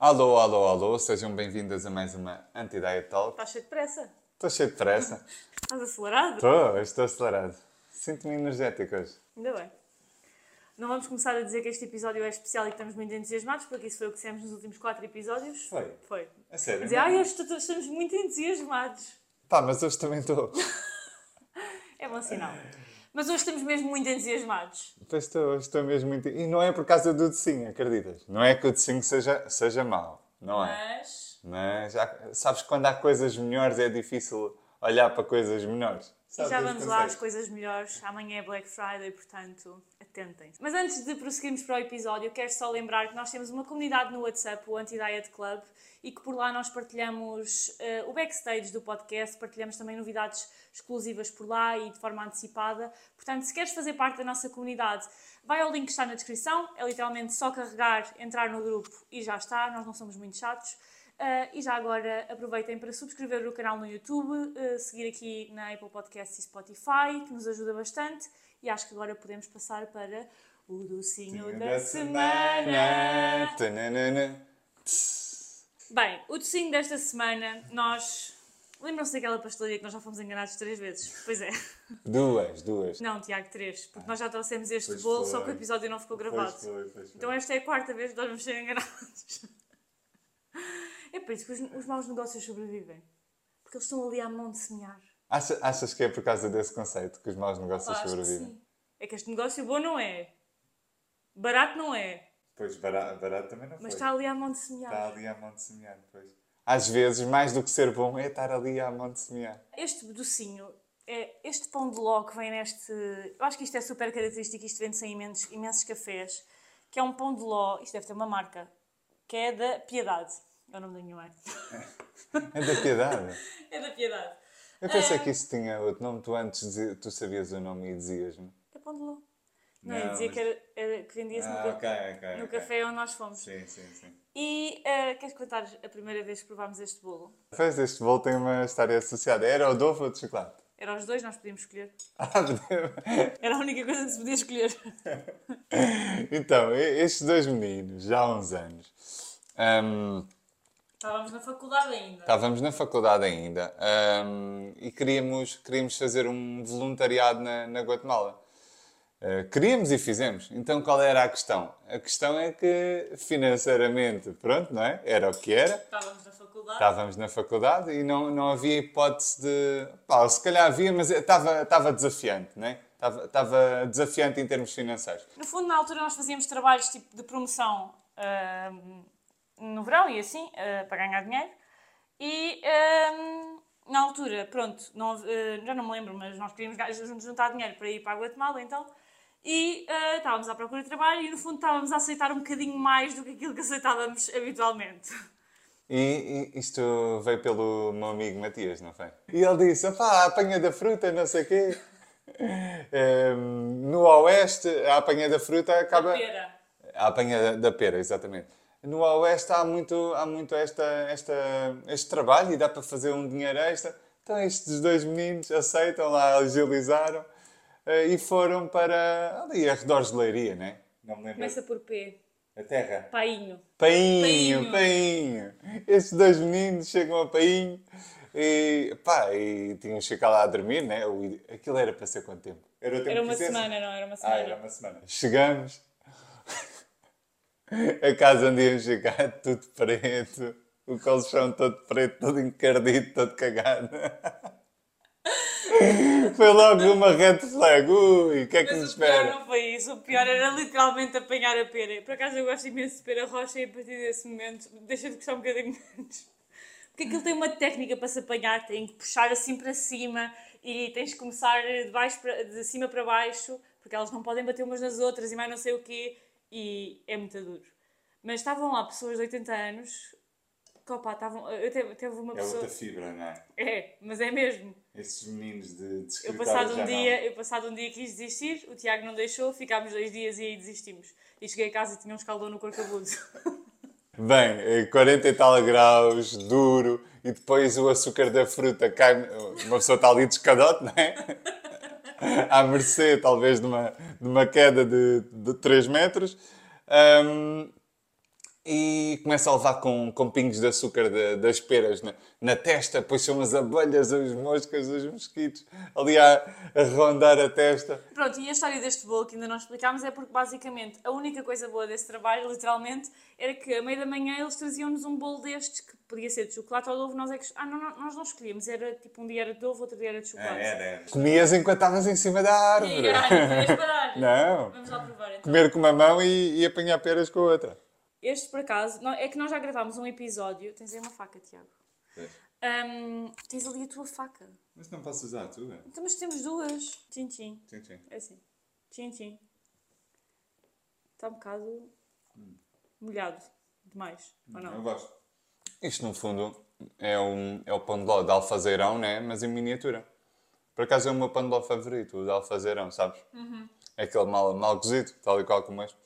Alô, alô, alô, sejam bem-vindas a mais uma Anti-Diet Talk. Estás cheio de pressa? Estou cheio de pressa. Estás acelerado? Estou, estou acelerado. Sinto-me energético hoje. Ainda bem. Não vamos começar a dizer que este episódio é especial e que estamos muito entusiasmados, porque isso foi o que dissemos nos últimos quatro episódios. Foi? Foi. A sério? Dizer, ai, hoje estamos muito entusiasmados. Pá, mas hoje também estou. É bom sinal. Mas hoje estamos mesmo muito entusiasmados. Pois estou, hoje estou mesmo muito... E não é por causa do docinho, acreditas? Não é que o docinho seja, seja mau, não é? Mas. Mas sabes que quando há coisas melhores é difícil olhar para coisas menores. E Sabes já vamos lá às coisas melhores. Amanhã é Black Friday, portanto, atentem-se. Mas antes de prosseguirmos para o episódio, quero só lembrar que nós temos uma comunidade no WhatsApp, o Anti-Diet Club, e que por lá nós partilhamos eh, o backstage do podcast, partilhamos também novidades exclusivas por lá e de forma antecipada. Portanto, se queres fazer parte da nossa comunidade, vai ao link que está na descrição. É literalmente só carregar, entrar no grupo e já está. Nós não somos muito chatos. Uh, e já agora aproveitem para subscrever o canal no YouTube, uh, seguir aqui na Apple Podcasts e Spotify, que nos ajuda bastante. E acho que agora podemos passar para o docinho da, semana. Tananana. Bem, o docinho desta semana, nós. Lembram-se daquela pastelaria que nós já fomos enganados três vezes? Pois é. Duas, duas. Não, Tiago, três. Porque nós já trouxemos este Pois bolo, foi. só que o episódio não ficou gravado. Pois foi, pois foi. Então esta é a quarta vez que nós vamos ser enganados. É por isso que os, os maus negócios sobrevivem. Porque eles estão ali à mão de semear. Acha- achas que é por causa desse conceito que os maus negócios que sobrevivem? É que este negócio bom não é. Barato não é. Pois, barato, barato também não Mas foi. está ali à mão de semear. Está ali à mão de semear, pois. Às vezes, mais do que ser bom, é estar ali à mão de semear. Este docinho, é, este pão de ló que vem neste... Eu acho que isto é super característico, isto vende-se em imensos, imensos cafés, que é um pão de ló, isto deve ter uma marca, que é da Piedade. É o nome da minha mãe. É da piedade. É da Piedade. Eu pensei que isso tinha outro nome. Tu antes tu sabias o nome e dizias-me. É pão de ló. Não, Não, dizia mas- que, era, era- que vendia-se no, Ah, ca- ok, ok. no ok. café onde nós fomos. Sim, sim, sim. E eh, queres contar a primeira vez que provámos este bolo? Pois, este bolo tem uma história associada. Era o doce ou de chocolate? Eram os dois, nós podíamos escolher. Ah. Era a única coisa que se podia escolher. então, estes dois meninos, já há uns anos, hum, Estávamos na faculdade ainda. Estávamos na faculdade ainda ahm, e queríamos, queríamos fazer um voluntariado na, na Guatemala. Ah, queríamos e fizemos. Então qual era a questão? A questão é que financeiramente, pronto, não é? Era o que era. Estávamos na faculdade. Estávamos na faculdade e não, não havia hipótese de. Pá, se calhar havia, mas estava, estava desafiante, não é? Estava, estava desafiante em termos financeiros. No fundo, na altura, nós fazíamos trabalhos tipo de promoção ahm, no verão e assim, ah, para ganhar dinheiro. E ahm, na altura, pronto, não, ah, já não me lembro, mas nós queríamos juntar dinheiro para ir para a Guatemala, então. E ah, estávamos à procura de trabalho e, no fundo, estávamos a aceitar um bocadinho mais do que aquilo que aceitávamos habitualmente. E, e isto veio pelo meu amigo Matias, não foi? E ele disse: pá, a apanha da fruta, não sei o quê. Ehm, no Oeste, a apanha da fruta acaba. Pera. A apanha da pera, exatamente. No Oeste há muito, há muito esta, esta, este trabalho e dá para fazer um dinheiro extra. Então estes dois meninos aceitam lá, agilizaram eh, e foram para ali, arredores de Leiria, né? Não me lembro. Começa por P. A terra. Painho. Painho, Painho. painho. Estes dois meninos chegam a Painho e, pá, e tinham chegado lá a dormir, né? Aquilo era para ser quanto tempo? Era, o tempo Era que uma semana, não? Era uma Ah, semana. era uma semana. Chegamos. A casa onde íamos chegar, tudo preto. O colchão todo preto, todo encardido, todo cagado. Foi logo uma red flag. Ui, o que é que nos Mas o pior espera? não foi isso, o pior era literalmente apanhar a pera. Por acaso eu gosto imenso de pera rocha e a partir desse momento deixa de gostar um bocadinho menos. Porque aquilo tem uma técnica para se apanhar, tem que puxar assim para cima e tens que começar de, baixo para- de cima para baixo, porque elas não podem bater umas nas outras e mais não sei o quê, e é muito duro. Mas estavam lá pessoas de 80 anos que, opa, estavam... Eu teve, teve uma É pessoa... outra fibra, não é? É, mas é mesmo. Esses meninos de, de Eu passado, um dia, eu passado um dia quis desistir, o Tiago não deixou, ficámos dois dias e aí desistimos. E cheguei a casa e tinha um escaldão no corpo cabeludo. não. Bem, eh, 40 e tal graus, duro, e depois o açúcar da fruta cai. Uma pessoa está ali de escadote, não é? À mercê, talvez, de uma, de uma queda de, de 3 metros. Ahm, e começa a levar com, com pingos de açúcar de- das peras na, na testa, depois são as abelhas, as moscas, os mosquitos ali a, a rondar a testa. Pronto, e a história deste bolo que ainda não explicámos é porque basicamente a única coisa boa desse trabalho, literalmente, era que a meio da manhã eles traziam-nos um bolo destes que podia ser de chocolate ou de ovo, nós é que. Ah, não, não, nós não escolhíamos, era tipo um dia era de ovo, outro dia era de chocolate. Comias enquanto estavas em cima da árvore. E, ai, não podias parar. Não. Vamos lá provar então. Comer com uma mão e, e apanhar peras com a outra. Este, por acaso, não- é que nós já gravámos um episódio. Tens aí uma faca, Tiago. Ahm, tens ali a tua faca. Mas não posso usar a tua. Então, mas temos duas. Tchim, tchim. Sim, sim. É assim. Tchim, tchim. Está um bocado molhado demais, ou não? gosto. Isto, no fundo, é, um, é o pão de ló de alfazeirão, né? mas em miniatura. Por acaso é o meu pão de ló favorito, o de alfazeirão, sabes? É aquele mal, mal cozido, tal e qual como este.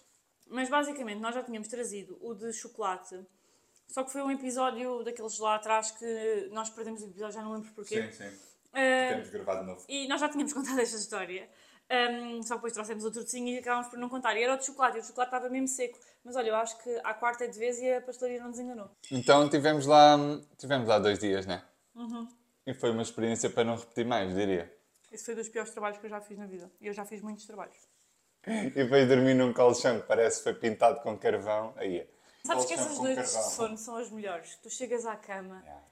Mas basicamente nós já tínhamos trazido o de chocolate, só que foi um episódio daqueles lá atrás que nós perdemos o episódio, já não lembro porquê. sim. Ah, gravado de novo. e nós já tínhamos contado esta história. Ahm, só depois trouxemos outro docinho e acabámos por não contar. E era o de chocolate, e o chocolate estava mesmo seco. Mas olha, eu acho que à quarta de vez e a pastelaria não nos enganou. Então tivemos lá, tivemos lá dois dias, né? E foi uma experiência para não repetir mais, diria. Esse foi dos piores trabalhos que eu já fiz na vida. E eu já fiz muitos trabalhos. E depois dormir num colchão que parece que foi pintado com carvão. Aí é. Sabes que essas noites carvão. de sono são as melhores. Tu chegas à cama Yeah.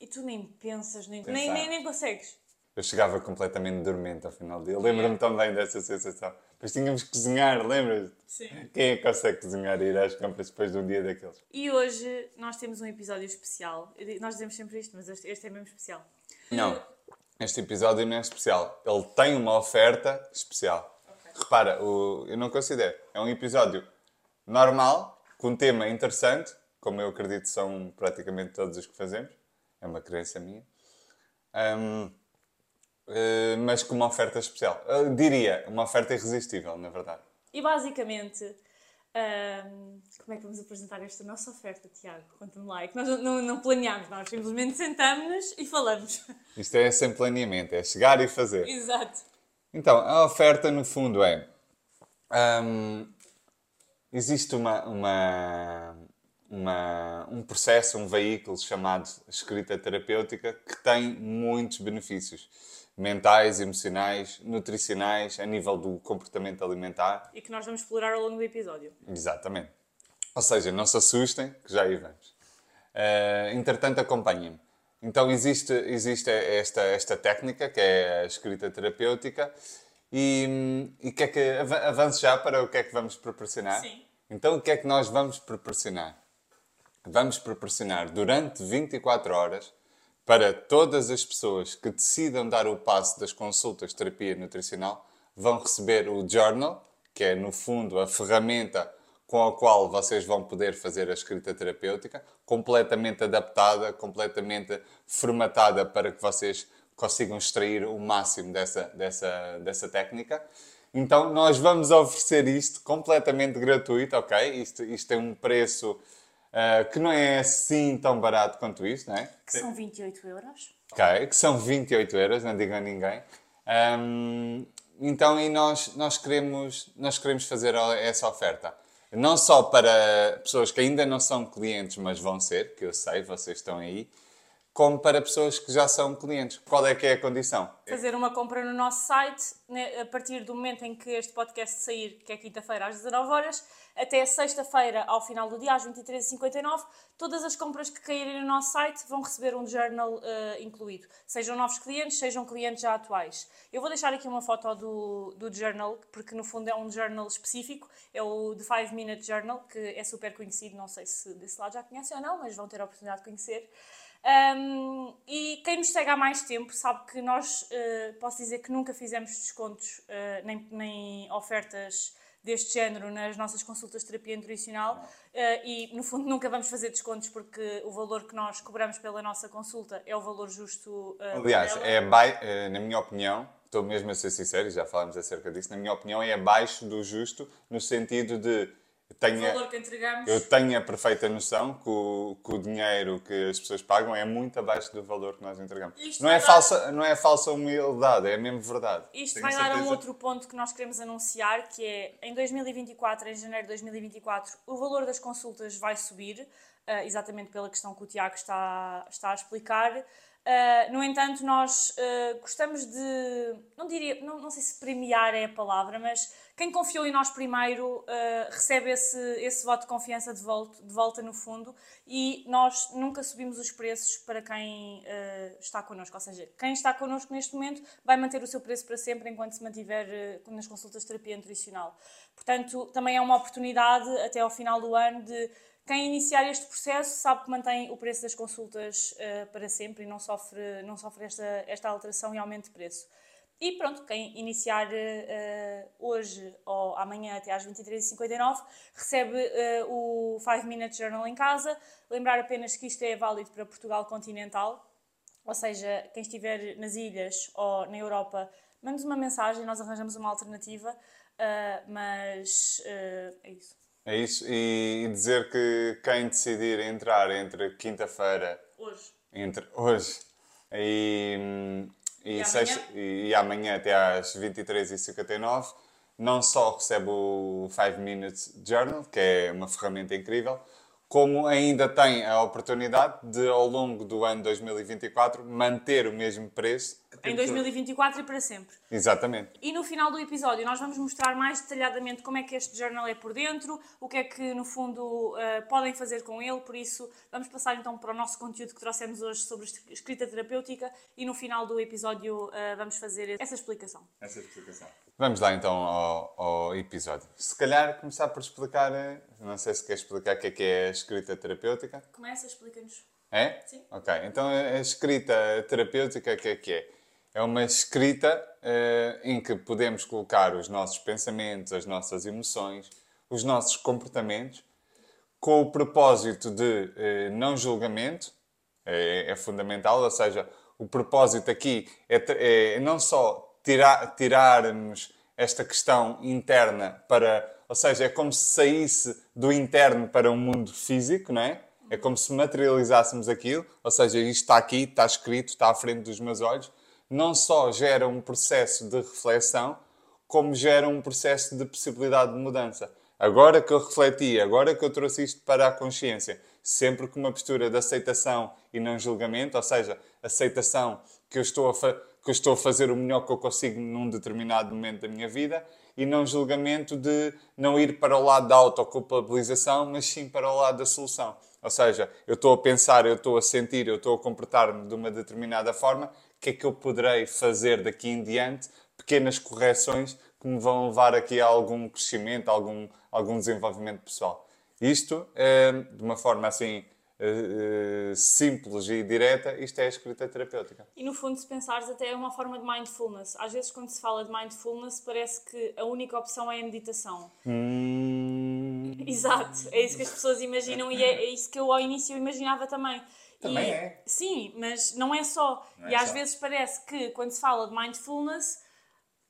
e tu nem pensas, nem, Pensar. nem, nem, nem consegues. Eu chegava completamente dormente ao final do dia. Lembro-me também dessa sensação. Depois tínhamos que cozinhar, lembras-te? Sim. Quem é que consegue cozinhar e ir às compras depois de um dia daqueles? E hoje nós temos um episódio especial. Nós dizemos sempre isto, mas este, este é mesmo especial. Não, este episódio não é especial. Ele tem uma oferta especial. Repara, o, eu não considero. É um episódio normal, com um tema interessante, como eu acredito são praticamente todos os que fazemos. É uma crença minha. Ahm, eh, mas com uma oferta especial. Eu diria, uma oferta irresistível, na verdade. E basicamente, ahm, como é que vamos apresentar esta nossa oferta, Tiago? Conta-me lá. É que nós não, não, não planeámos, nós simplesmente sentamos-nos e falamos. Isto é sem planeamento, é chegar e fazer. Exato. Então, a oferta no fundo é. hum, existe uma, uma, uma- um processo, um veículo chamado escrita terapêutica que tem muitos benefícios mentais, emocionais, nutricionais, a nível do comportamento alimentar. E que nós vamos explorar ao longo do episódio. Exatamente. Ou seja, não se assustem, que já aí vamos. Eh, entretanto, acompanhem-me. Então, existe, existe esta, esta técnica, que é a escrita terapêutica, e, e que é que, ava- avance já para o que é que vamos proporcionar? Sim. Então, o que é que nós vamos proporcionar? Vamos proporcionar durante 24 horas para todas as pessoas que decidam dar o passo das consultas de terapia nutricional, vão receber o journal, que é no fundo a ferramenta com a qual vocês vão poder fazer a escrita terapêutica, completamente adaptada, completamente formatada para que vocês consigam extrair o máximo dessa, dessa, dessa técnica. Então, nós vamos oferecer isto completamente gratuito, ok? Isto, isto tem um preço ah, que não é assim tão barato quanto isto, não é? Que são 28 euros. Ok, que são 28 euros, não digam a ninguém. Ahm, então, e nós, nós, queremos, nós queremos fazer essa oferta. Não só para pessoas que ainda não são clientes, mas vão ser, que eu sei, vocês estão aí, como para pessoas que já são clientes. Qual é que é a condição? Fazer uma compra no nosso site, né, a partir do momento em que este podcast sair, que é quinta-feira às 19 horas, até sexta-feira, ao final do dia, às 23h59, todas as compras que caírem no nosso site vão receber um journal eh, incluído. Sejam novos clientes, sejam clientes já atuais. Eu vou deixar aqui uma foto do, do journal, porque no fundo é um journal específico, é o The 5 Minute Journal, que é super conhecido, não sei se desse lado já conhecem ou não, mas vão ter a oportunidade de conhecer. Um, e quem nos segue há mais tempo sabe que nós, uh, posso dizer que nunca fizemos descontos uh, nem, nem ofertas deste género nas nossas consultas de terapia nutricional uh, e, no fundo, nunca vamos fazer descontos porque o valor que nós cobramos pela nossa consulta é o valor justo. Aliás, é eh, na minha opinião, estou mesmo a ser sincero, e já falámos acerca disso, na minha opinião é abaixo do justo, no sentido de tenha, valor que entregamos. eu tenho a perfeita noção que o, que o dinheiro que as pessoas pagam é muito abaixo do valor que nós entregamos. Isto Não é, dar- falsa, não é falsa humildade, é mesmo verdade. Isto Tenho vai dar a um certeza. outro ponto que nós queremos anunciar, que é em 2024, em janeiro de 2024, o valor das consultas vai subir, ah, exatamente pela questão que o Tiago está, está a explicar. Ah, no entanto, nós ah, gostamos de, não diria, não, não sei se premiar é a palavra, mas quem confiou em nós primeiro ah, recebe esse, esse voto de confiança de volta, de volta no fundo e nós nunca subimos os preços para quem está connosco. Ou seja, quem está connosco neste momento vai manter o seu preço para sempre enquanto se mantiver nas consultas de terapia nutricional. Portanto, também é uma oportunidade até ao final do ano de quem iniciar este processo sabe que mantém o preço das consultas ah, para sempre e não sofre, não sofre esta, esta alteração e aumento de preço. E pronto, quem iniciar eh, hoje ou amanhã até às 23h59 recebe eh, o 5 Minute Journal em casa. Lembrar apenas que isto é válido para Portugal continental, ou seja, quem estiver nas ilhas ou na Europa, mande uma mensagem, nós arranjamos uma alternativa, mas é isso. É isso, e, e dizer que quem decidir entrar entre quinta-feira, Hoje. entre hoje e, hum, e, E sexta- amanhã? e- e amanhã até às 23h59, não só recebe o 5 Minutes Journal, que é uma ferramenta incrível, como ainda tem a oportunidade de, ao longo do ano 2024, manter o mesmo preço. Em 2024 e para sempre. Exatamente. E no final do episódio nós vamos mostrar mais detalhadamente como é que este journal é por dentro, o que é que no fundo eh, podem fazer com ele, por isso vamos passar então para o nosso conteúdo que trouxemos hoje sobre escrita terapêutica e no final do episódio eh, vamos fazer essa explicação. Essa explicação. Vamos lá então ao, ao episódio. Se calhar começar por explicar, eh, não sei se quer explicar o que é que é a escrita terapêutica. Começa, explica-nos. É? Sim. Ok, então a escrita terapêutica o que é que é? É uma escrita eh, em que podemos colocar os nossos pensamentos, as nossas emoções, os nossos comportamentos, com o propósito de eh, não julgamento, é, é fundamental, ou seja, o propósito aqui é, é não só tirar, tirarmos esta questão interna para, ou seja, é como se saísse do interno para o mundo físico, não é? É como se materializássemos aquilo, ou seja, isto está aqui, está escrito, está à frente dos meus olhos. Não só gera um processo de reflexão, como gera um processo de possibilidade de mudança. Agora que eu refleti, agora que eu trouxe isto para a consciência, sempre com uma postura de aceitação e não julgamento, ou seja, aceitação que eu estou a, fa- que eu estou a fazer o melhor que eu consigo num determinado momento da minha vida e não julgamento de não ir para o lado da autoculpabilização, mas sim para o lado da solução. Ou seja, eu estou a pensar, eu estou a sentir, eu estou a comportar-me de uma determinada forma, que é que eu poderei fazer daqui em diante? Pequenas correções que me vão levar aqui a algum crescimento, a algum, algum desenvolvimento pessoal. Isto, eh, de uma forma assim eh, eh, simples e direta, isto é a escrita terapêutica. E no fundo, se pensares, até é uma forma de mindfulness. Às vezes, quando se fala de mindfulness, parece que a única opção é a meditação. Hum, Exato, é isso que as pessoas imaginam e é, é isso que eu ao início imaginava também. Também E- é. Sim, mas não é só. Não e é às só. vezes parece que quando se fala de mindfulness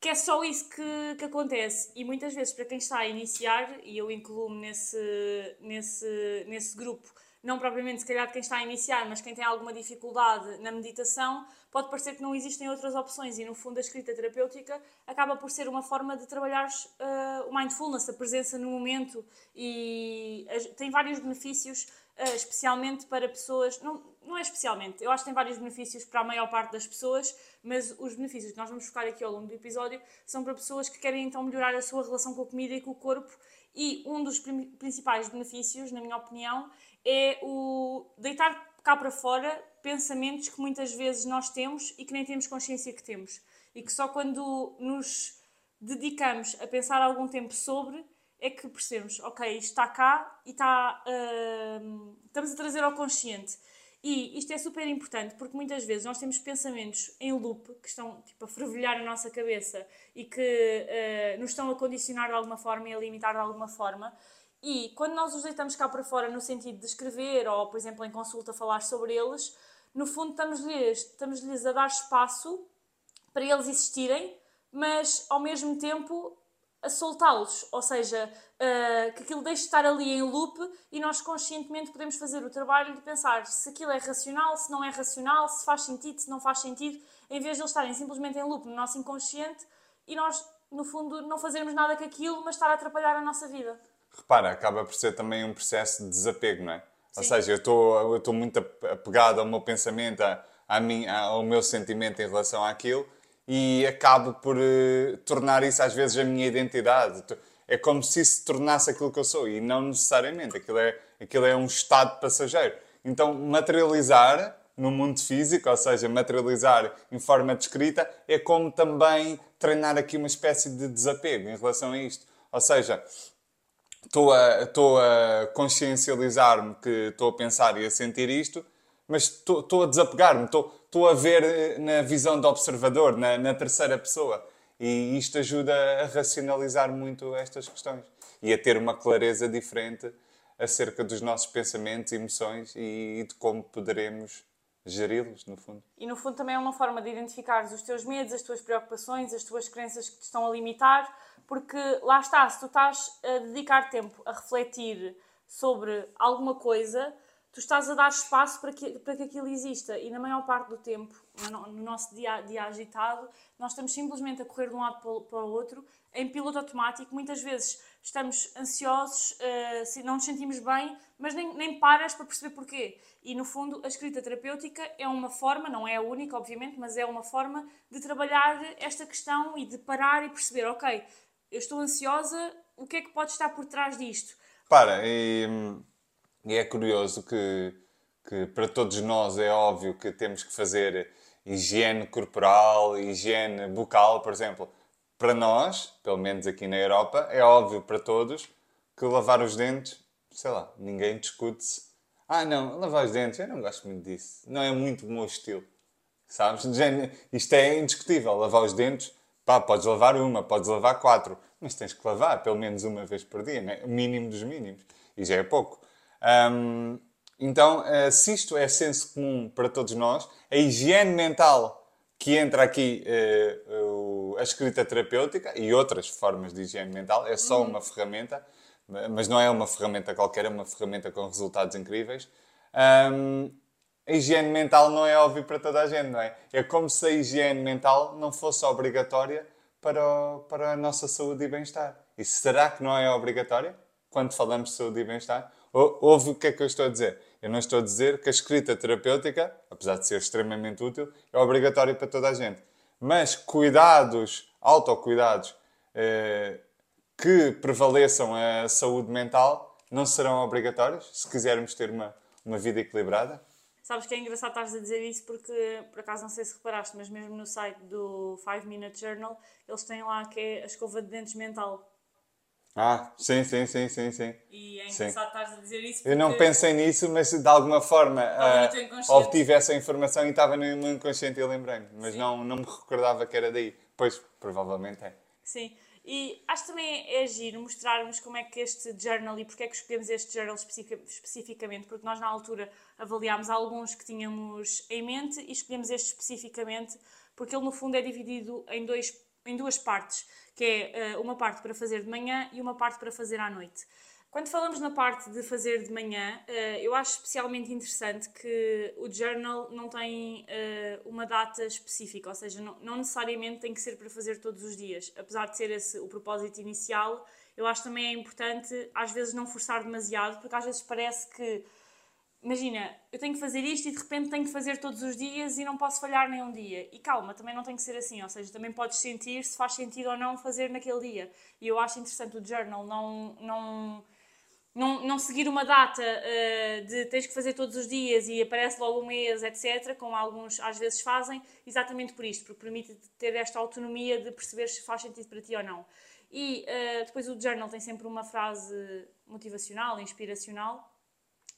que é só isso que, que acontece. E muitas vezes, para quem está a iniciar, e eu incluo-me nesse, nesse, nesse grupo, não propriamente se calhar quem está a iniciar, mas quem tem alguma dificuldade na meditação, pode parecer que não existem outras opções. E no fundo, a escrita terapêutica acaba por ser uma forma de trabalhar eh, o mindfulness, a presença no momento, e as- tem vários benefícios. Eh, especialmente para pessoas, não, não é especialmente, eu acho que tem vários benefícios para a maior parte das pessoas, mas os benefícios que nós vamos focar aqui ao longo do episódio são para pessoas que querem então melhorar a sua relação com a comida e com o corpo. E um dos principais benefícios, na minha opinião, é o deitar cá para fora pensamentos que muitas vezes nós temos e que nem temos consciência que temos. E que só quando nos dedicamos a pensar algum tempo sobre é que percebemos, ok, isto está cá e está, hum, estamos a trazer ao consciente. E isto é super importante porque muitas vezes nós temos pensamentos em loop que estão tipo, a fervilhar a nossa cabeça e que eh, nos estão a condicionar de alguma forma e a limitar de alguma forma. E quando nós os deitamos cá para fora no sentido de escrever ou, por exemplo, em consulta falar sobre eles, no fundo estamos-lhes estamos-lhes a dar espaço para eles existirem, mas ao mesmo tempo a soltá-los, ou seja, uh, que aquilo deixe de estar ali em loop e nós conscientemente podemos fazer o trabalho de pensar se aquilo é racional, se não é racional, se faz sentido, se não faz sentido, em vez de eles estarem simplesmente em loop no nosso inconsciente e nós, no fundo, não fazermos nada com aquilo, mas estar a atrapalhar a nossa vida. Repara, acaba por ser também um processo de desapego, não é? Sim. Ou seja, eu estou, muito apegado ao meu pensamento, a, a mim, ao meu sentimento em relação àquilo e acabo por uh, tornar isso às vezes a minha identidade. É como se isso se tornasse aquilo que eu sou e não necessariamente. Aquilo é, aquilo é um estado passageiro. Então, materializar no mundo físico, ou seja, materializar em forma de escrita, é como também treinar aqui uma espécie de desapego em relação a isto. Ou seja, estou a, estou a consciencializar-me que estou a pensar e a sentir isto, mas estou, a desapegar-me, estou, a ver eh, na visão do observador, na, na terceira pessoa. E isto ajuda a racionalizar muito estas questões e a ter uma clareza diferente acerca dos nossos pensamentos, emoções e de como poderemos geri-los, no fundo. E no fundo também é uma forma de identificar os teus medos, as tuas preocupações, as tuas crenças que te estão a limitar, porque lá está, se tu estás a dedicar tempo a refletir sobre alguma coisa, tu estás a dar espaço para que, para que aquilo exista e na maior parte do tempo, no, nosso dia, dia agitado, nós estamos simplesmente a correr de um lado para o outro, em piloto automático, muitas vezes estamos ansiosos, uh, não nos sentimos bem, mas nem, nem paras para perceber porquê. E no fundo, a escrita terapêutica é uma forma, não é a única, obviamente, mas é uma forma de trabalhar esta questão e de parar e perceber, ok, eu estou ansiosa, o que é que pode estar por trás disto? Para, e e é curioso que, que para todos nós é óbvio que temos que fazer higiene corporal, higiene bucal, por exemplo. Para nós, pelo menos aqui na Europa, é óbvio para todos que lavar os dentes, sei lá, ninguém discute-se. Ah, não, lavar os dentes, eu não gosto muito disso. Não é muito o meu estilo. Sabes? Isto é indiscutível. Lavar os dentes, pá, podes lavar uma, podes lavar quatro, mas tens que lavar pelo menos uma vez por dia, né? o mínimo dos mínimos. E já é pouco. Um, então, uh, se isto é senso comum para todos nós, a higiene mental que entra aqui uh, a escrita terapêutica e outras formas de higiene mental é só uma ferramenta, mas não é uma ferramenta qualquer, é uma ferramenta com resultados incríveis. Um, a higiene mental não é óbvio para toda a gente, não é? É como se a higiene mental não fosse obrigatória para, o, para a nossa saúde e bem-estar. E será que não é obrigatória quando falamos de saúde e bem-estar? Ouve o que é que eu estou a dizer. Eu não estou a dizer que a escrita terapêutica, apesar de ser extremamente útil, é obrigatória para toda a gente. Mas cuidados, autocuidados, eh, que prevaleçam a saúde mental não serão obrigatórios se quisermos ter uma, uma vida equilibrada? Sabes que é engraçado estares a dizer isso porque, por acaso, não sei se reparaste, mas mesmo no site do 5 Minute Journal, eles têm lá que é a escova de dentes mental. Ah, sim, sim, sim, sim, sim. E é engraçado estar a dizer isso. Eu não pensei nisso, mas de alguma forma uh, obtive essa informação e estava no meu inconsciente e lembrei-me. Mas não, não me recordava que era daí. Pois, provavelmente é. Sim. E acho também é giro mostrarmos como é que este journal e porque é que escolhemos este journal especificamente, porque nós na altura avaliámos alguns que tínhamos em mente e escolhemos este especificamente porque ele no fundo é dividido em, dois, em duas partes que é uh, uma parte para fazer de manhã e uma parte para fazer à noite. Quando falamos na parte de fazer de manhã, uh, eu acho especialmente interessante que o journal não tem uh, uma data específica, ou seja, não, não, necessariamente tem que ser para fazer todos os dias. Apesar de ser esse o propósito inicial, eu acho também é importante às vezes não forçar demasiado, porque às vezes parece que imagina, eu tenho que fazer isto e de repente tenho que fazer todos os dias e não posso falhar nem um dia. E calma, também não tem que ser assim, ou seja, também podes sentir se faz sentido ou não fazer naquele dia. E eu acho interessante o journal não, não, não, não seguir uma data uh, de tens que fazer todos os dias e aparece logo um mês, etc., como alguns às vezes fazem, exatamente por isto, porque permite ter esta autonomia de perceber se faz sentido para ti ou não. E uh, depois o journal tem sempre uma frase motivacional, inspiracional,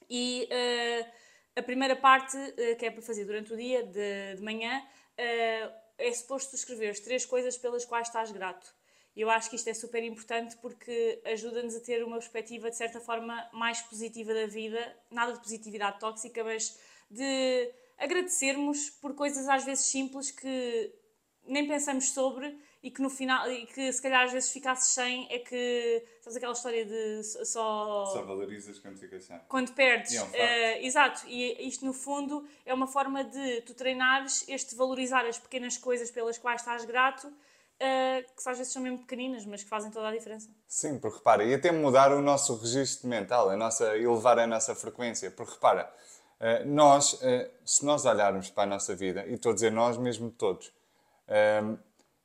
e uh, a primeira parte, uh, que é para fazer durante o dia, de, de manhã, uh, é suposto escrever as três coisas pelas quais estás grato. E eu acho que isto é super importante porque ajuda-nos a ter uma perspectiva, de certa forma, mais positiva da vida. Nada de positividade tóxica, mas de agradecermos por coisas às vezes simples que nem pensamos sobre e que no final, e que se calhar às vezes ficasses sem, é que, sabes aquela história de só... Só valorizas quando ficas sem. Quando perdes. E é um. Eh, exato, e isto no fundo é uma forma de tu treinares este valorizar as pequenas coisas pelas quais estás grato, eh, que às vezes são mesmo pequeninas, mas que fazem toda a diferença. Sim, porque repara, e até mudar o nosso registro mental, a nossa, elevar a nossa frequência. Porque repara, eh, nós, se nós olharmos para a nossa vida, e estou a dizer nós mesmo todos,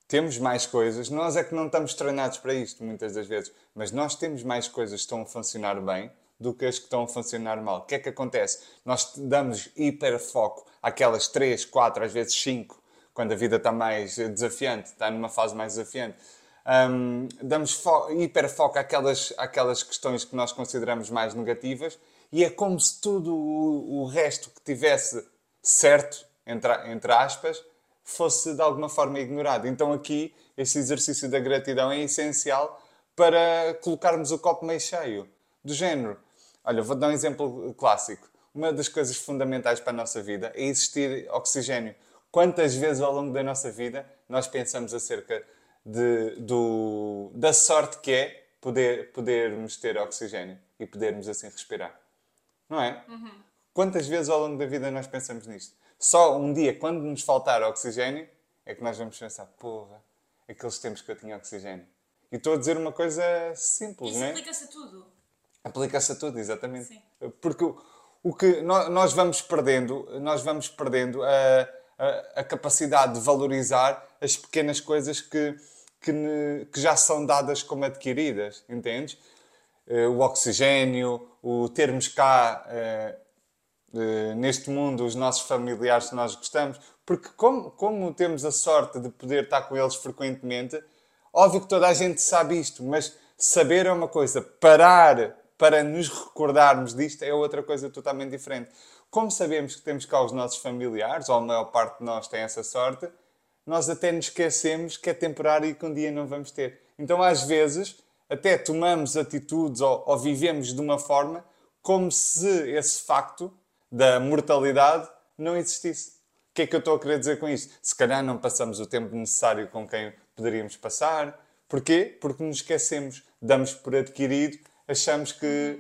temos mais coisas, nós é que não estamos treinados para isto muitas das vezes, mas nós temos mais coisas que estão a funcionar bem do que as que estão a funcionar mal. O que é que acontece? Nós damos hiperfoco àquelas 3, 4, às vezes 5, quando a vida está mais desafiante, está numa fase mais desafiante. Um, damos hiperfoco àquelas, àquelas questões que nós consideramos mais negativas e é como se tudo o, o resto que tivesse certo, entre, entre aspas, fosse de alguma forma ignorado. Então aqui, este exercício da gratidão é essencial para colocarmos o copo meio cheio. Do género, olha, vou dar um exemplo clássico. Uma das coisas fundamentais para a nossa vida é existir oxigênio. Quantas vezes ao longo da nossa vida nós pensamos acerca de, do, da sorte que é poder, podermos ter oxigênio e podermos assim respirar? Não é? Uhum. Quantas vezes ao longo da vida nós pensamos nisto? Só um dia, quando nos faltar oxigênio, é que nós vamos pensar, porra, aqueles tempos que eu tinha oxigênio. E estou a dizer uma coisa simples, Isso não é? aplica-se a tudo. Aplica-se a tudo, exatamente. Sim. Porque o, o que nós vamos perdendo, nós vamos perdendo a, a, a capacidade de valorizar as pequenas coisas que, que, que já são dadas como adquiridas, entendes? Eh, o oxigênio, o termos cá eh, neste mundo os nossos familiares que nós gostamos, porque como, como temos a sorte de poder estar com eles frequentemente, óbvio que toda a gente sabe isto, mas saber é uma coisa, parar para nos recordarmos disto é outra coisa totalmente diferente. Como sabemos que temos cá os nossos familiares, ou a maior parte de nós tem essa sorte, nós até nos esquecemos que é temporário e que um dia não vamos ter. Então, às vezes, até tomamos atitudes ou, ou vivemos de uma forma como se esse facto da mortalidade não existisse. O que é que eu estou a querer dizer com isto? Se calhar não passamos o tempo necessário com quem poderíamos passar. Porquê? Porque nos esquecemos, damos por adquirido, achamos que,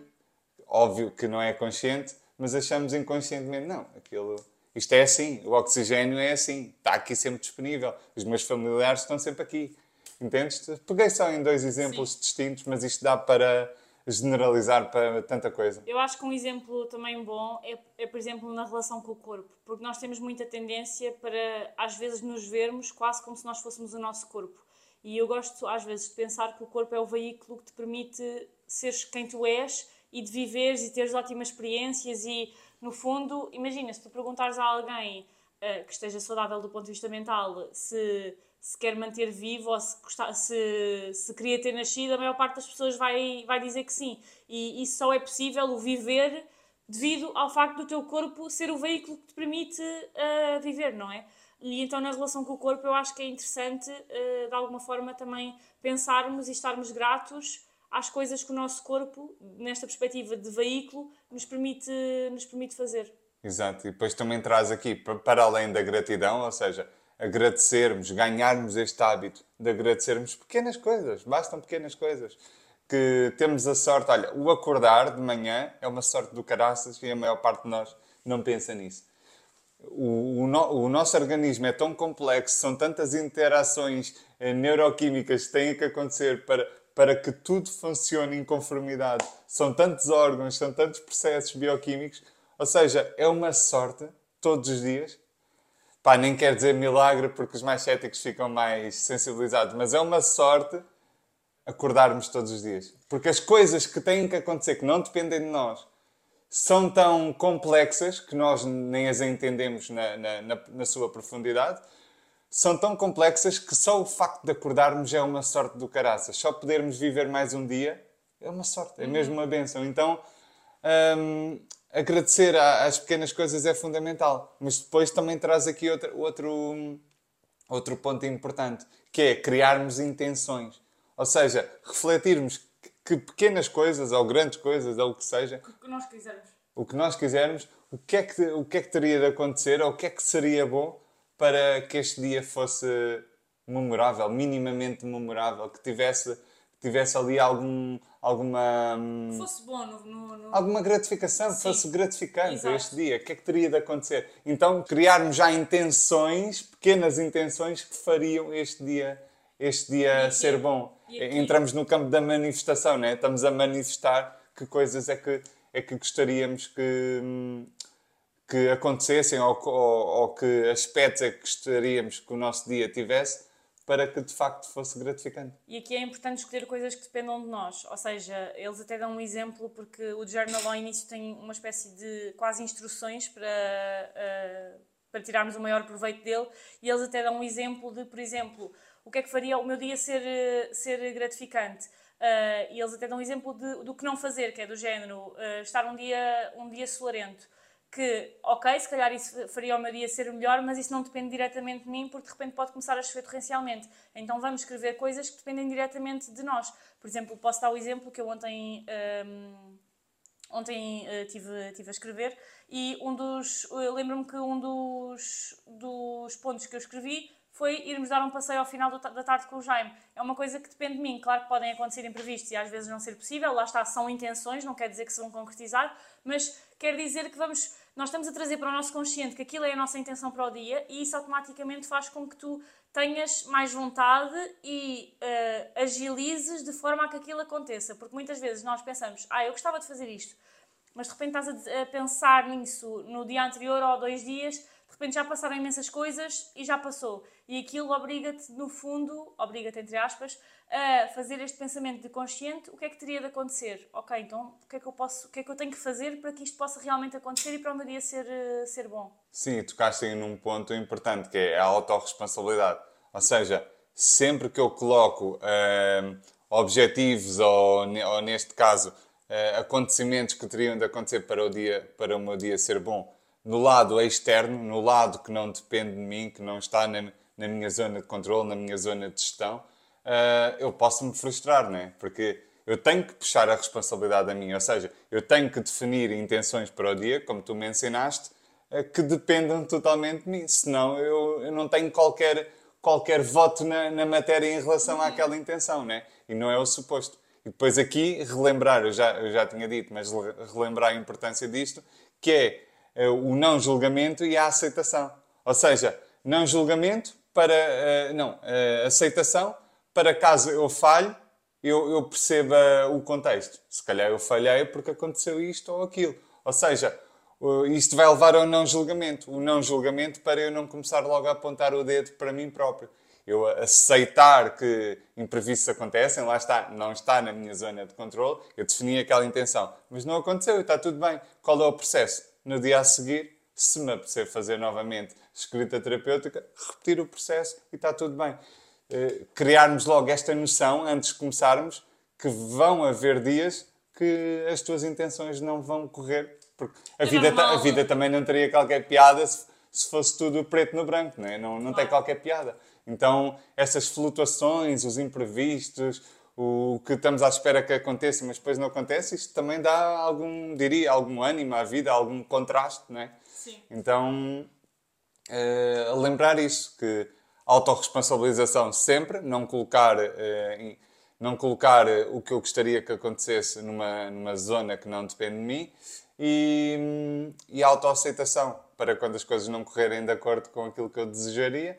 óbvio que não é consciente, mas achamos inconscientemente, não, aquilo, isto é assim, o oxigênio é assim, está aqui sempre disponível, os meus familiares estão sempre aqui. Entendes? Peguei só em dois exemplos Sim. distintos, mas isto dá para generalizar para tanta coisa. Eu acho que um exemplo também bom é, é, por exemplo, na relação com o corpo, porque nós temos muita tendência para, às vezes, nos vermos quase como se nós fôssemos o nosso corpo. E eu gosto, às vezes, de pensar que o corpo é o veículo que te permite seres quem tu és e de viveres e teres ótimas experiências. E, no fundo, imagina, se tu perguntares a alguém uh, que esteja saudável do ponto de vista mental se se quer manter vivo ou se, se, se queria ter nascido, a maior parte das pessoas vai, vai dizer que sim. E isso só é possível o viver devido ao facto do teu corpo ser o veículo que te permite uh, viver, não é? E então, na relação com o corpo, eu acho que é interessante, uh, de alguma forma, também pensarmos e estarmos gratos às coisas que o nosso corpo, nesta perspectiva de veículo, nos permite, nos permite fazer. Exato, e depois também traz aqui, para além da gratidão, ou seja, agradecermos, ganharmos este hábito de agradecermos pequenas coisas, bastam pequenas coisas. Que temos a sorte, olha, o acordar de manhã é uma sorte do caraças e a maior parte de nós não pensa nisso. O, o, no, o nosso organismo é tão complexo, são tantas interações eh, neuroquímicas que têm que acontecer para, para que tudo funcione em conformidade. São tantos órgãos, são tantos processos bioquímicos, ou seja, é uma sorte todos os dias Pá, nem quer dizer milagre porque os mais céticos ficam mais sensibilizados, mas é uma sorte acordarmos todos os dias. Porque as coisas que têm que acontecer, que não dependem de nós, são tão complexas que nós nem as entendemos na, na, na, na sua profundidade. São tão complexas que só o facto de acordarmos é uma sorte do caraças. Só podermos viver mais um dia é uma sorte, é mesmo uma benção. Então, hum, agradecer às pequenas coisas é fundamental, mas depois também traz aqui outro, outro, outro ponto importante, que é criarmos intenções. Ou seja, refletirmos que pequenas coisas, ou grandes coisas, ou o que seja, o que nós quisermos, o que nós quisermos, o que é que, o que, é que teria de acontecer, ou o que é que seria bom para que este dia fosse memorável, minimamente memorável, que tivesse, tivesse ali algum, alguma. Que fosse bom no. no, no... Alguma gratificação, que fosse gratificante Exato. este dia. O que é que teria de acontecer? Então, criarmos já intenções, pequenas intenções que fariam este dia, este dia ser bom. Entramos no campo da manifestação, né? estamos a manifestar que coisas é que, é que gostaríamos que, hum, que acontecessem ou, ou, ou que aspectos é que gostaríamos que o nosso dia tivesse para que de facto fosse gratificante. E aqui é importante escolher coisas que dependam de nós. Ou seja, eles até dão um exemplo, porque o journal ao início tem uma espécie de quase instruções para, eh, para tirarmos o maior proveito dele. E eles até dão um exemplo de, por exemplo, o que é que faria o meu dia ser, eh, ser gratificante. Eh, e eles até dão um exemplo de, do que não fazer, que é do género eh, estar um dia, um dia solarento que, ok, se calhar isso faria o meu dia ser melhor, mas isso não depende diretamente de mim, porque de repente pode começar a chover torrencialmente. Então vamos escrever coisas que dependem diretamente de nós. Por exemplo, posso dar o exemplo que eu ontem. hum, Ontem eh, tive, tive a escrever e um dos. eu Lembro-me que um dos, dos pontos que eu escrevi foi irmos dar um passeio ao final da tarde com o Jaime. É uma coisa que depende de mim. Claro que podem acontecer imprevistos e às vezes não ser possível. Lá está, são intenções, não quer dizer que se vão concretizar, mas quer dizer que vamos. Nós estamos a trazer para o nosso consciente que aquilo é a nossa intenção para o dia e isso automaticamente faz com que tu tenhas mais vontade e eh, agilizes de forma a que aquilo aconteça. Porque muitas vezes nós pensamos, ah, eu gostava de fazer isto, mas de repente estás a, a pensar nisso no dia anterior ou dois dias, de repente já passaram imensas coisas e já passou. E aquilo obriga-te, no fundo, obriga-te entre aspas, a fazer este pensamento de consciente, o que é que teria de acontecer? Ok, então o que é que eu posso, o que é que eu tenho que fazer para que isto possa realmente acontecer e para o meu dia ser, eh, ser bom? Sim, tocaste aí num ponto importante que é a autorresponsabilidade. Ou seja, sempre que eu coloco hum, objetivos ou, ou, neste caso, eh, acontecimentos que teriam de acontecer para o, dia, para o meu dia ser bom, no lado externo, no lado que não depende de mim, que não está na, na minha zona de controle, na minha zona de gestão, eh, eu posso me frustrar, não é? Porque eu tenho que puxar a responsabilidade a mim, ou seja, eu tenho que definir intenções para o dia, como tu mencionaste, eh, que dependam totalmente de mim, senão eu, eu não tenho qualquer, qualquer voto na, na matéria em relação àquela intenção, né? e não é o suposto. E depois aqui, relembrar, eu já, eu já tinha dito, mas le- relembrar a importância disto, que é o não julgamento e a aceitação. Ou seja, não julgamento para. eh, não, eh, aceitação para caso eu falhe, eu, eu perceba o contexto. Se calhar eu falhei porque aconteceu isto ou aquilo. Ou seja, isto vai levar ao não julgamento. O não julgamento para eu não começar logo a apontar o dedo para mim próprio. Eu aceitar que imprevistos acontecem, lá está, não está na minha zona de controle, eu defini aquela intenção, mas não aconteceu está tudo bem. Qual é o processo? No dia a seguir, se me apetecer fazer novamente escrita terapêutica, repetir o processo e está tudo bem. Eh, criarmos logo esta noção, antes de começarmos, que vão haver dias que as tuas intenções não vão correr. Porque a, É vida, a vida também não teria qualquer piada se, se fosse tudo preto no branco, não, é? não, não tem Claro. qualquer piada. Então, essas flutuações, os imprevistos, o que estamos à espera que aconteça, mas depois não acontece, isto também dá algum, diria, algum ânimo à vida, algum contraste, não é? Sim. Então, eh, lembrar isso, que autorresponsabilização sempre, não colocar, eh, não colocar eh, o que eu gostaria que acontecesse numa, numa zona que não depende de mim e, hum, e autoaceitação para quando as coisas não correrem de acordo com aquilo que eu desejaria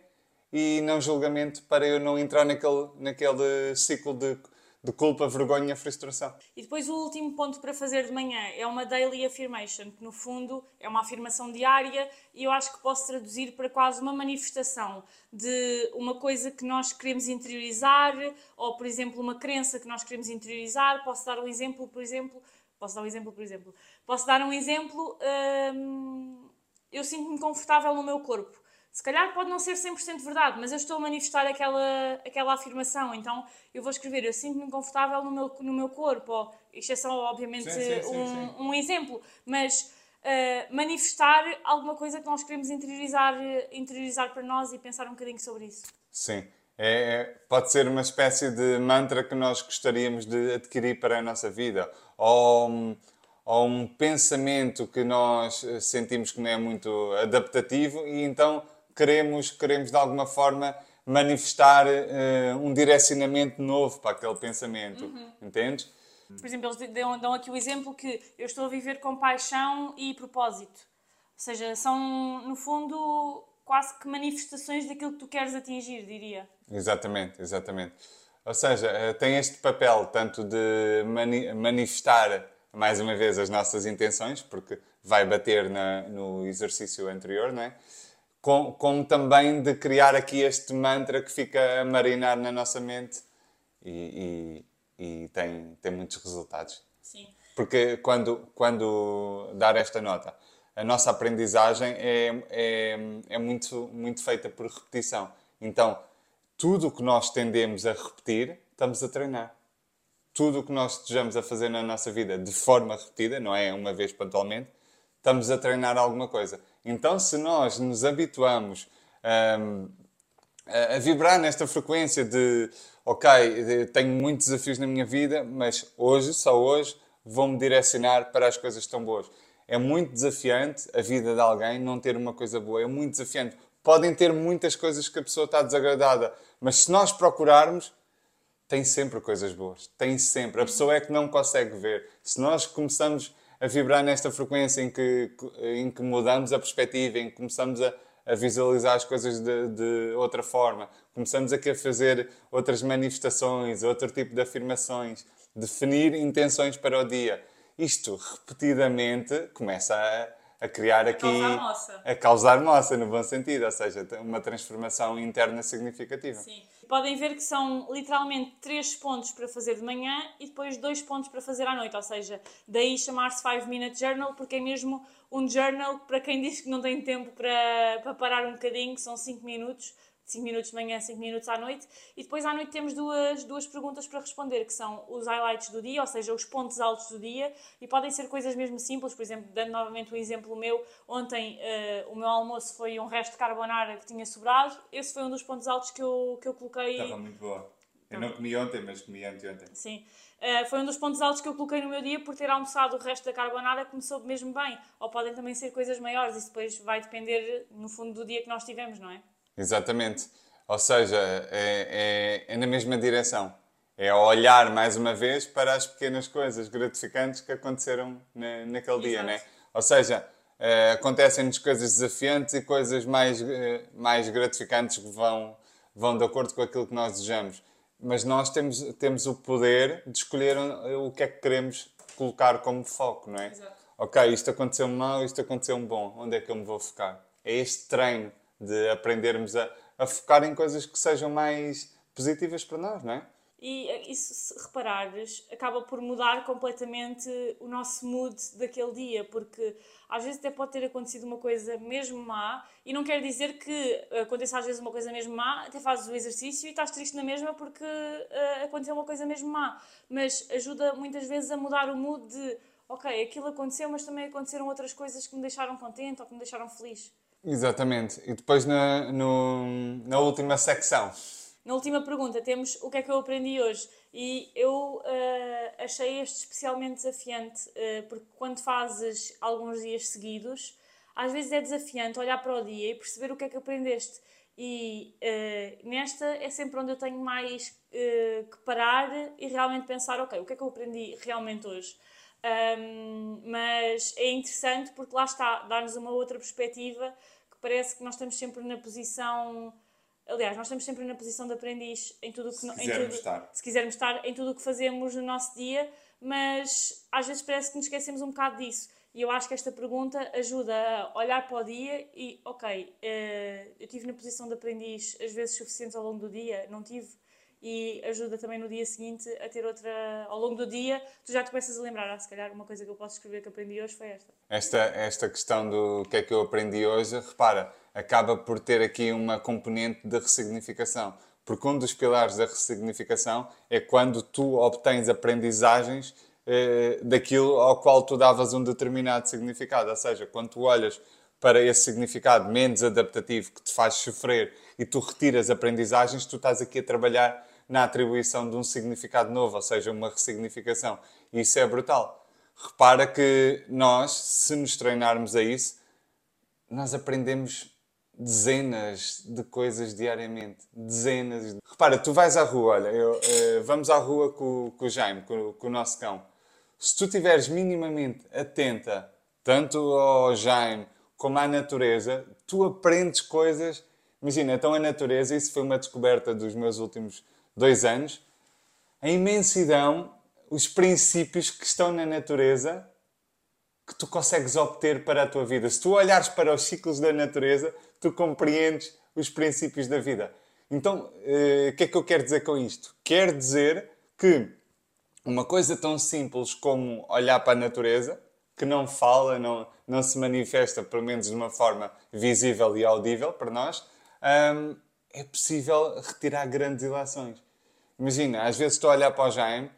e não julgamento para eu não entrar naquele, naquele ciclo de, de culpa, vergonha, frustração. E depois o último ponto para fazer de manhã é uma daily affirmation, que no fundo é uma afirmação diária e eu acho que posso traduzir para quase uma manifestação de uma coisa que nós queremos interiorizar ou, por exemplo, uma crença que nós queremos interiorizar. Posso dar um exemplo, por exemplo, posso dar um exemplo, por exemplo, posso dar um exemplo, hum, eu sinto-me confortável no meu corpo. Se calhar pode não ser 100% verdade, mas eu estou a manifestar aquela, aquela afirmação. Então eu vou escrever: Eu sinto-me confortável no meu, no meu corpo. Ou, isto é só, obviamente, Sim, sim, um, sim. um exemplo. Mas eh, manifestar alguma coisa que nós queremos interiorizar, interiorizar para nós e pensar um bocadinho sobre isso. Sim. É, é- pode ser uma espécie de mantra que nós gostaríamos de adquirir para a nossa vida. Ou, um- ou um pensamento que nós eh, sentimos que não é muito adaptativo e então queremos, queremos de alguma forma manifestar uh, um direcionamento novo para aquele pensamento. Uhum. Entendes? Por exemplo, eles dão, dão aqui o exemplo que eu estou a viver com paixão e propósito. Ou seja, são, no fundo, quase que manifestações daquilo que tu queres atingir, diria. Exatamente, exatamente. Ou seja, eh, tem este papel tanto de mani manifestar mais uma vez as nossas intenções, porque vai bater na, no exercício anterior, não é? Como, como também de criar aqui este mantra que fica a marinar na nossa mente e, e, e tem, tem muitos resultados. Sim. Porque quando, quando dar esta nota, a nossa aprendizagem é, é, é muito, muito feita por repetição. Então, tudo o que nós tendemos a repetir, estamos a treinar. Tudo o que nós desejamos a fazer na nossa vida de forma repetida, não é uma vez pontualmente, estamos a treinar alguma coisa. Então, se nós nos habituamos um, a, vibrar nesta frequência de, ok, tenho muitos desafios na minha vida, mas hoje, só hoje, vou-me direcionar para as coisas tão boas. É muito desafiante a vida de alguém não ter uma coisa boa. É muito desafiante. Podem ter muitas coisas que a pessoa está desagradada, mas se nós procurarmos, tem sempre coisas boas. Tem sempre. A pessoa é que não consegue ver. Se nós começamos a vibrar nesta frequência em que, em que mudamos a perspectiva, em que começamos a, a visualizar as coisas de, de, outra forma, começamos a querer fazer outras manifestações, outro tipo de afirmações, definir intenções para o dia. Isto repetidamente começa a, a criar aqui. A causar moça. A causar moça, no bom sentido, ou seja, uma transformação interna significativa. Sim podem ver que são literalmente 3 pontos para fazer de manhã e depois 2 pontos para fazer à noite. Ou seja, daí chamar-se 5 Minute Journal, porque é mesmo um journal para quem diz que não tem tempo para, para parar um bocadinho, que são 5 minutos 5 minutos de manhã, 5 minutos à noite. E depois à noite temos duas, duas perguntas para responder, que são os highlights do dia, ou seja, os pontos altos do dia. E podem ser coisas mesmo simples, por exemplo, dando novamente um exemplo meu, ontem uh, o meu almoço foi um resto de carbonara que tinha sobrado. Esse foi um dos pontos altos que eu, que eu coloquei. Estava muito boa. Eu não comi ontem, mas comi anteontem. Sim. Uh, foi um dos pontos altos que eu coloquei no meu dia por ter almoçado o resto da carbonara que me soube mesmo bem. Ou podem também ser coisas maiores, isso depois vai depender, no fundo, do dia que nós tivemos, não é? Exatamente. Ou seja, é, é, é, na mesma direção. É olhar mais uma vez para as pequenas coisas gratificantes que aconteceram na, naquele Exato. dia, né? Ou seja, é, acontecem-nos coisas desafiantes e coisas mais, é, mais gratificantes que vão, vão de acordo com aquilo que nós desejamos. Mas nós temos, temos o poder de escolher o que é que queremos colocar como foco, não é? Exato. Ok, isto aconteceu mal, isto aconteceu bom, onde é que eu me vou focar? É este treino de aprendermos a, a focar em coisas que sejam mais positivas para nós, não é? E eh, isso, se reparares, acaba por mudar completamente o nosso mood daquele dia, porque às vezes até pode ter acontecido uma coisa mesmo má, e não quer dizer que aconteça às vezes uma coisa mesmo má, até fazes o exercício e estás triste na mesma porque uh, aconteceu uma coisa mesmo má. Mas ajuda muitas vezes a mudar o mood de, ok, aquilo aconteceu, mas também aconteceram outras coisas que me deixaram contente ou que me deixaram feliz. Exatamente. E depois na, no, na última secção. Na última pergunta temos o que é que eu aprendi hoje. E eu uh, achei este especialmente desafiante, uh, porque quando fazes alguns dias seguidos, às vezes é desafiante olhar para o dia e perceber o que é que aprendeste. E uh, nesta é sempre onde eu tenho mais que parar e realmente pensar: ok, o que é que eu aprendi realmente hoje? Um, mas é interessante porque lá está, dá-nos uma outra perspectiva que parece que nós estamos sempre na posição. Aliás, nós estamos sempre na posição de aprendiz em tudo que se quisermos tudo, estar. Se quisermos estar em tudo o que fazemos no nosso dia, mas às vezes parece que nos esquecemos um bocado disso. E eu acho que esta pergunta ajuda a olhar para o dia e, ok, uh, eu tive na posição de aprendiz as vezes suficientes ao longo do dia, não tive e ajuda também no dia seguinte a ter outra. Ao longo do dia, tu já te começas a lembrar, ah, se calhar uma coisa que eu posso escrever que aprendi hoje foi esta. Esta, esta questão do que é que eu aprendi hoje, repara, acaba por ter aqui uma componente de ressignificação. Porque um dos pilares da ressignificação é quando tu obtens aprendizagens eh, daquilo ao qual tu davas um determinado significado. Ou seja, quando tu olhas para esse significado menos adaptativo que te faz sofrer e tu retiras aprendizagens, tu estás aqui a trabalhar na atribuição de um significado novo, ou seja, uma ressignificação. Isso é brutal. Repara que nós, se nos treinarmos a isso, nós aprendemos dezenas de coisas diariamente. Dezenas. De... Repara, tu vais à rua, olha, eu, uh, vamos à rua com, com o Jaime, com, com o nosso cão. Se tu estiveres minimamente atenta, tanto ao Jaime como à natureza, tu aprendes coisas. Imagina, então a natureza, isso foi uma descoberta dos meus últimos dois anos. A imensidão, os princípios que estão na natureza que tu consegues obter para a tua vida. Se tu olhares para os ciclos da natureza, tu compreendes os princípios da vida. Então, eh, o que é que eu quero dizer com isto? Quero dizer que uma coisa tão simples como olhar para a natureza, que não fala, não, não se manifesta, pelo menos de uma forma visível e audível para nós, hum, é possível retirar grandes ilações. Imagina, às vezes estou a olhar para o Jaime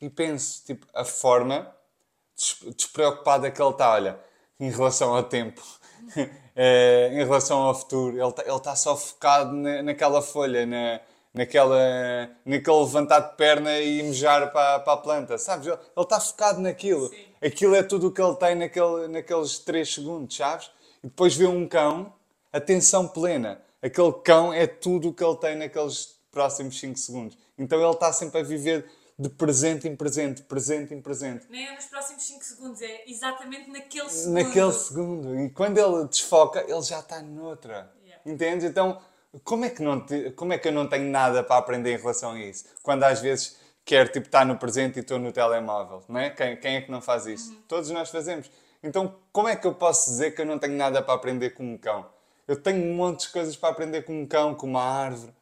e penso, tipo, a forma despreocupado que ele está, olha, em relação ao tempo, eh, em relação ao futuro. Ele está, ele está só focado na, naquela folha, na, naquela, naquele levantar de perna e mejar para, para a planta, sabes? Ele, ele está focado naquilo. Sim. Aquilo é tudo o que ele tem naquele, naqueles 3 segundos, sabes? E depois vê um cão, atenção plena. Aquele cão é tudo o que ele tem naqueles próximos 5 segundos. Então ele está sempre a viver de presente em presente, presente em presente. Nem é nos próximos 5 segundos, é exatamente naquele segundo. Naquele segundo. E quando ele desfoca, ele já está noutra. Yeah. Entendes? Então, como é, que não te, como é que eu não tenho nada para aprender em relação a isso? Quando às vezes quero tipo, estar no presente e estou no telemóvel, não é? Quem, quem é que não faz isso? Uhum. Todos nós fazemos. Então, como é que eu posso dizer que eu não tenho nada para aprender com um cão? Eu tenho um monte de coisas para aprender com um cão, com uma árvore.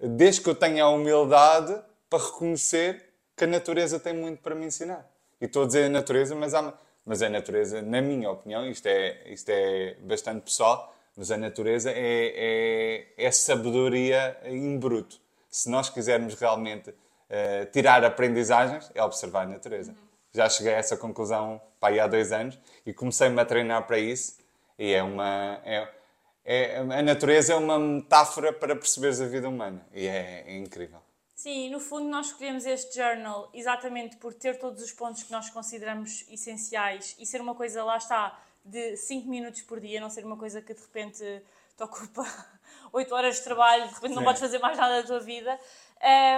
Desde que eu tenha a humildade para reconhecer que a natureza tem muito para me ensinar. E estou a dizer a natureza, mas, há, mas a natureza, na minha opinião, isto é, isto é bastante pessoal, mas a natureza é, é, é sabedoria em bruto. Se nós quisermos realmente uh, tirar aprendizagens, é observar a natureza. Uhum. Já cheguei a essa conclusão pá, há dois anos e comecei-me a treinar para isso. E é uma. É, é, a natureza é uma metáfora para perceberes a vida humana. E é, é incrível. Sim, no fundo nós escolhemos este journal exatamente por ter todos os pontos que nós consideramos essenciais e ser uma coisa, lá está, de 5 minutos por dia, não ser uma coisa que de repente te ocupa 8 horas de trabalho, de repente não Sim. podes fazer mais nada da tua vida.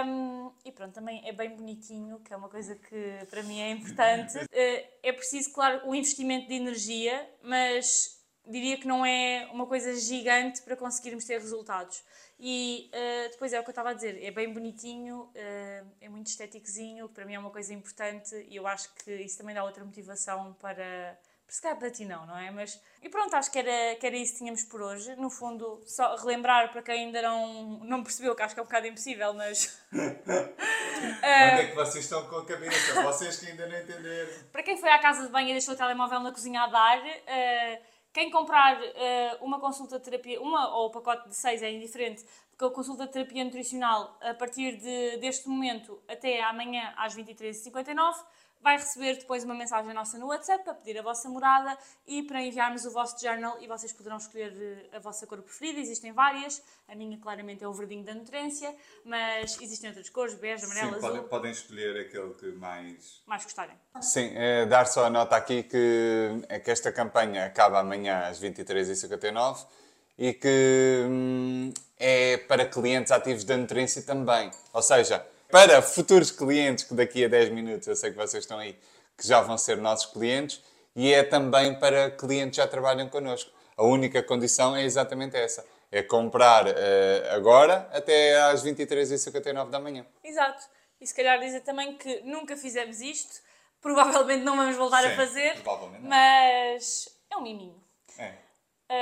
Um, e pronto, também é bem bonitinho, que é uma coisa que para mim é importante. Uh, é preciso, claro, o investimento de energia, mas diria que não é uma coisa gigante para conseguirmos ter resultados. E uh, depois é o que eu estava a dizer, é bem bonitinho, uh, é muito estéticozinho, para mim é uma coisa importante e eu acho que isso também dá outra motivação para. Se calhar para ti não, não é? Mas. E pronto, acho que era, que era isso que tínhamos por hoje. No fundo, só relembrar para quem ainda não, não percebeu, que acho que é um bocado impossível, mas. Onde é que vocês estão com a cabeça? Vocês que ainda não entenderam. Para quem foi à casa de banho e deixou o telemóvel na cozinha a dar. Uh, quem comprar uh, uma consulta de terapia, uma ou o pacote de seis é indiferente, porque a consulta de terapia nutricional, a partir de, deste momento até amanhã às 23h59, vai receber depois uma mensagem nossa no WhatsApp para pedir a vossa morada e para enviarmos o vosso journal e vocês poderão escolher eh, a vossa cor preferida. Existem várias, a minha claramente é o verdinho da nutrência, mas existem outras cores, bege, amarelo, Sim, azul. Podem, podem escolher aquele que mais... Mais gostarem. Sim, é dar só a nota aqui que, é que esta campanha acaba amanhã às 23h59 e que hum, é para clientes ativos da nutrência também. Ou seja, para futuros clientes, que daqui a 10 minutos eu sei que vocês estão aí, que já vão ser nossos clientes, e é também para clientes que já trabalham connosco. A única condição é exatamente essa. É comprar uh, agora até às 23h59 da manhã. Exato. E se calhar dizer também que nunca fizemos isto, provavelmente não vamos voltar Sim, a fazer, mas é um miminho. É.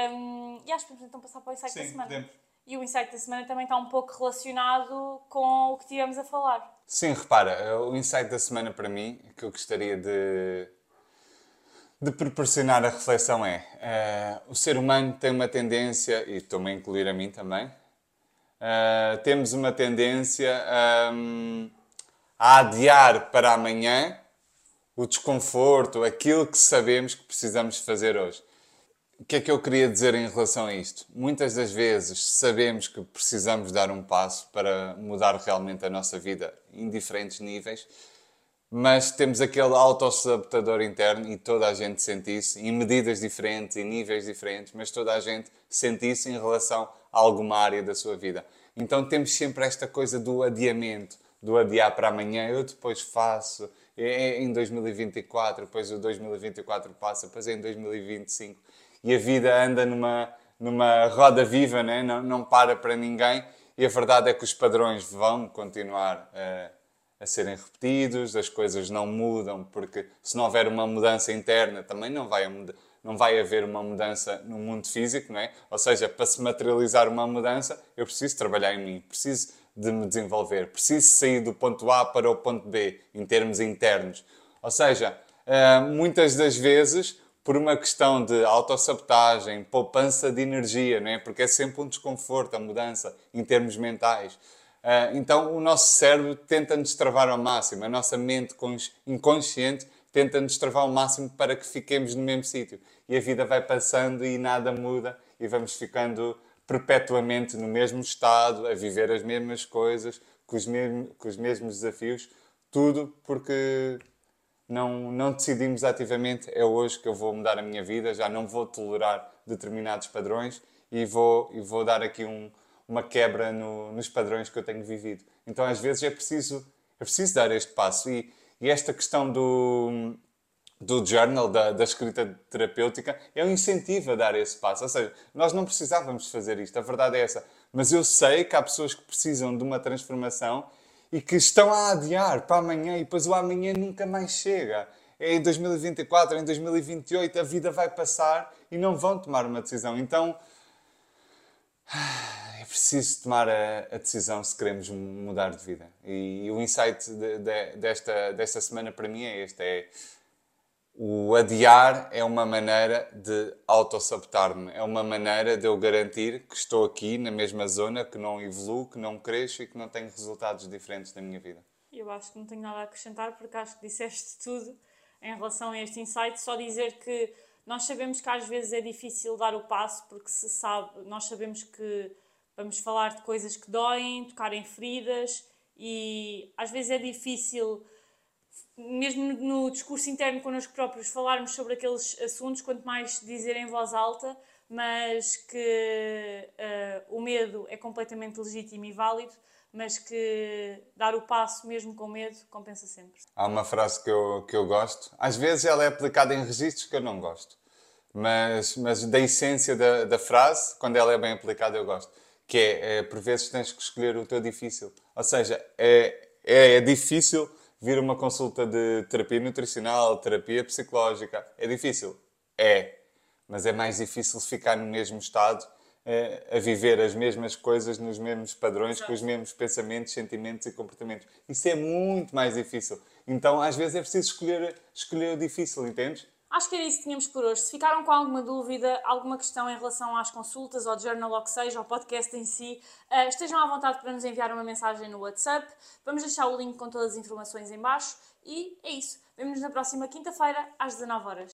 Um, e acho que podemos então passar para o insight Sim, da semana. Podemos. E o insight da semana também está um pouco relacionado com o que tivemos a falar. Sim, repara, o insight da semana para mim, que eu gostaria de, de proporcionar a reflexão é: uh, o ser humano tem uma tendência, e estou-me a incluir a mim também, uh, temos uma tendência um, a adiar para amanhã o desconforto, aquilo que sabemos que precisamos fazer hoje. O que é que eu queria dizer em relação a isto? Muitas das vezes sabemos que precisamos dar um passo para mudar realmente a nossa vida em diferentes níveis, mas temos aquele autossabotador interno e toda a gente sente isso, em medidas diferentes, em níveis diferentes, mas toda a gente sente isso em relação a alguma área da sua vida. Então temos sempre esta coisa do adiamento, do adiar para amanhã, eu depois faço, é, é em 2024, depois o 2024 passa, depois é em 2025. E a vida anda numa, numa roda viva, né? não, não para para ninguém. E a verdade é que os padrões vão continuar a, a serem repetidos, as coisas não mudam, porque se não houver uma mudança interna, também não vai, não vai haver uma mudança no mundo físico, não é? Ou seja, para se materializar uma mudança, eu preciso trabalhar em mim, preciso de me desenvolver, preciso sair do ponto A para o ponto B, em termos internos. Ou seja, eh, muitas das vezes por uma questão de autossabotagem, poupança de energia, não é? porque é sempre um desconforto a mudança em termos mentais. Uh, então o nosso cérebro tenta nos travar ao máximo, a nossa mente inconsciente tenta nos travar ao máximo para que fiquemos no mesmo sítio. E a vida vai passando e nada muda e vamos ficando perpetuamente no mesmo estado, a viver as mesmas coisas, com os mesmos, com os mesmos desafios, tudo porque não, não decidimos ativamente, é hoje que eu vou mudar a minha vida, já não vou tolerar determinados padrões e vou, e vou dar aqui um, uma quebra no, nos padrões que eu tenho vivido. Então, às vezes, é preciso, é preciso dar este passo. E, e esta questão do, do journal, da, da, escrita terapêutica, é um incentivo a dar esse passo. Ou seja, nós não precisávamos fazer isto, a verdade é essa. Mas eu sei que há pessoas que precisam de uma transformação e que estão a adiar para amanhã e depois o amanhã nunca mais chega. É em 2024, em 2028, a vida vai passar e não vão tomar uma decisão. Então é preciso tomar a, a decisão se queremos mudar de vida. E, e o insight de, de, desta, desta semana para mim é este: é o adiar é uma maneira de autossabotar-me, é uma maneira de eu garantir que estou aqui na mesma zona, que não evoluo, que não cresço e que não tenho resultados diferentes na minha vida. Eu acho que não tenho nada a acrescentar porque acho que disseste tudo em relação a este insight. Só dizer que nós sabemos que às vezes é difícil dar o passo porque se sabe, nós sabemos que vamos falar de coisas que doem, tocar em feridas e às vezes é difícil mesmo no discurso interno connosco próprios, falarmos sobre aqueles assuntos, quanto mais dizer em voz alta, mas que uh, o medo é completamente legítimo e válido, mas que dar o passo mesmo com medo compensa sempre. Há uma frase que eu, que eu gosto, às vezes ela é aplicada em registros que eu não gosto, mas, mas da essência da, da frase, quando ela é bem aplicada, eu gosto, que é, é por vezes tens que escolher o teu difícil. Ou seja, é, é, é difícil vir uma consulta de terapia nutricional, terapia psicológica. É difícil? É. Mas é mais difícil ficar no mesmo estado, é, a viver as mesmas coisas nos mesmos padrões, Exato. com os mesmos pensamentos, sentimentos e comportamentos. Isso é muito mais difícil. Então, às vezes, é preciso escolher, escolher o difícil, entendes? Acho que era isso que tínhamos por hoje. Se ficaram com alguma dúvida, alguma questão em relação às consultas, ao journal, ou que seja, ao podcast em si, uh, estejam à vontade para nos enviar uma mensagem no WhatsApp. Vamos deixar o link com todas as informações em baixo. E é isso. Vemo-nos na próxima quinta-feira, às 19 horas.